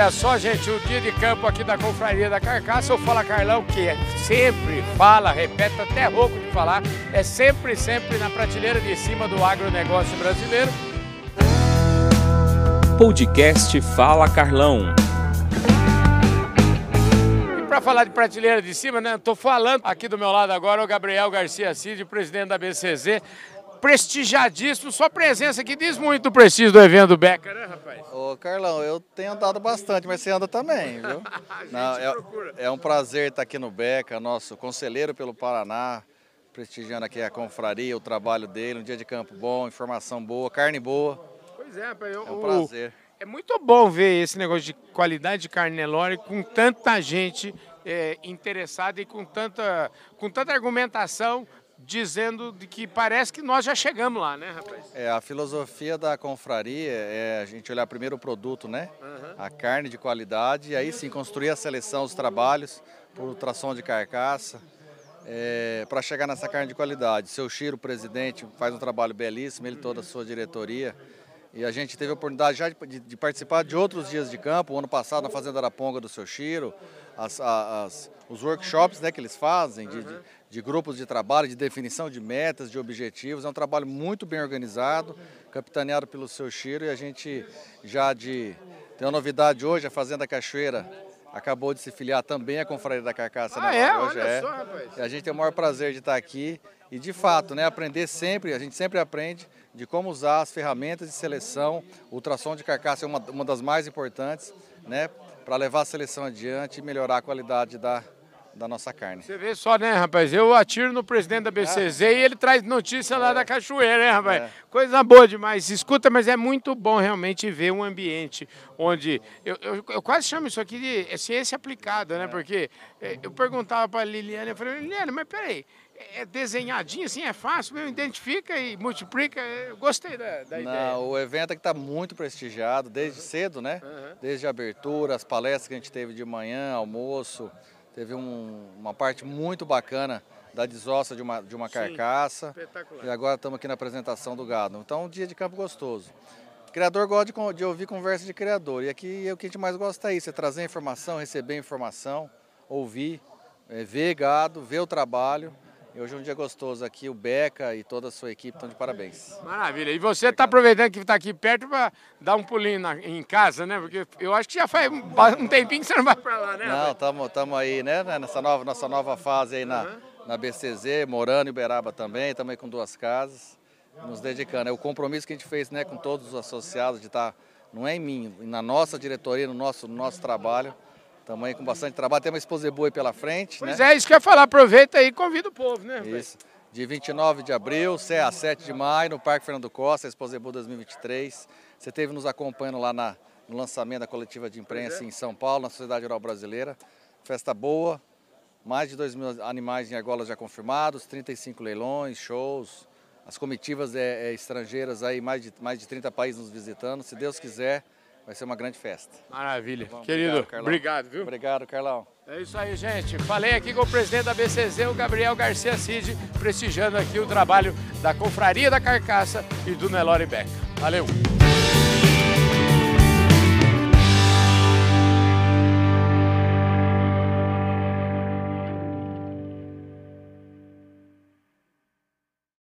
Olha só, gente, o dia de campo aqui da Confraria da Carcaça, o Fala Carlão, que é sempre fala, repete até rouco de falar, é sempre, sempre na prateleira de cima do agronegócio brasileiro. Podcast Fala Carlão. E para falar de prateleira de cima, né, tô falando aqui do meu lado agora o Gabriel Garcia Cid, presidente da BCZ, prestigiadíssimo. Sua presença aqui diz muito do prestígio do evento do Beca, né, rapaz? Ô, Carlão, eu tenho andado bastante, mas você anda também, viu? Não, é, é, um prazer estar aqui no Beca, nosso conselheiro pelo Paraná, prestigiando aqui a confraria, o trabalho dele, um dia de campo bom, informação boa, carne boa. Pois é, rapaz. Eu, é um prazer. É muito bom ver esse negócio de qualidade de carne Nelore com tanta gente é, interessada e com tanta, com tanta argumentação dizendo de que parece que nós já chegamos lá, né, rapaz? É, a filosofia da confraria é a gente olhar primeiro o produto, né? Uhum. A carne de qualidade e aí sim construir a seleção, os trabalhos por ultrassom de carcaça. É, para chegar nessa carne de qualidade. Seu Chiro, presidente, faz um trabalho belíssimo, ele toda a sua diretoria. E a gente teve a oportunidade já de, de, participar de outros dias de campo, o ano passado na Fazenda Araponga do Seu Chiro, as, as, os workshops né, que eles fazem, de, de, de, grupos de trabalho, de definição de metas, de objetivos. É um trabalho muito bem organizado, capitaneado pelo seu Chiro e a gente já de. Tem uma novidade hoje, a Fazenda Cachoeira acabou de se filiar também à Confraria da Carcaça. Ah, né? é? Hoje Olha é. Só, rapaz. E a gente tem o maior prazer de estar aqui e de fato, né, aprender sempre, a gente sempre aprende de como usar as ferramentas de seleção. O ultrassom de carcaça é uma, uma das mais importantes, né, para levar a seleção adiante e melhorar a qualidade da, da nossa carne. Você vê só, né, rapaz? Eu atiro no presidente da BCZ é. e ele traz notícia lá é. da Cachoeira, né, rapaz? É. Coisa boa demais. Escuta, mas é muito bom realmente ver um ambiente onde. Eu, eu, eu quase chamo isso aqui de ciência aplicada, né? É. Porque é, eu perguntava para Liliane, eu falei, Liliane, mas peraí é desenhadinho assim, é fácil, mesmo, identifica e multiplica. Eu gostei da, da Não, ideia. O evento aqui está muito prestigiado, desde cedo, né? Uhum. Desde a abertura, as palestras que a gente teve de manhã, almoço, teve um, uma parte muito bacana da desossa de uma, de uma Sim, carcaça. Espetacular. E agora estamos aqui na apresentação do gado. Então, um dia de campo gostoso. O criador gosta de, de ouvir conversa de criador. E aqui é o que a gente mais gosta é isso, é trazer informação, receber informação, ouvir, é, ver gado, ver o trabalho e hoje é um dia gostoso aqui, o Beca e toda a sua equipe estão de parabéns. Maravilha. E você está aproveitando que está aqui perto para dar um pulinho na, em casa, né? Porque eu acho que já faz um, tempinho que você não vai para lá, né? Não, estamos aí, né? Nessa nova, nossa nova fase aí na, uhum. na BCZ, morando em Uberaba também, estamos aí com duas casas, nos dedicando. É o compromisso que a gente fez né, com todos os associados de estar, tá, não é em mim, na nossa diretoria, no nosso, no nosso trabalho, Estamos aí com bastante trabalho, tem uma exposé boa aí pela frente. Pois né? é, isso que eu ia falar, aproveita aí e convida o povo, né? Isso. De 29 de abril a 7 de maio, no Parque Fernando Costa, Boa 2023. Você esteve nos acompanhando lá na, no lançamento da coletiva de imprensa é. em São Paulo, na Sociedade Rural Brasileira. Festa boa, mais de 2 mil animais em argolas já confirmados, 35 leilões, shows, as comitivas é, é, estrangeiras aí, mais de, mais de 30 países nos visitando. Se Deus quiser, Vai ser uma grande festa. Maravilha. Tá Querido, obrigado, obrigado, viu? Obrigado, Carlão. É isso aí, gente. Falei aqui com o presidente da BCZ, o Gabriel Garcia Cid, prestigiando aqui o trabalho da Confraria da Carcaça e do Nelore Beca. Valeu!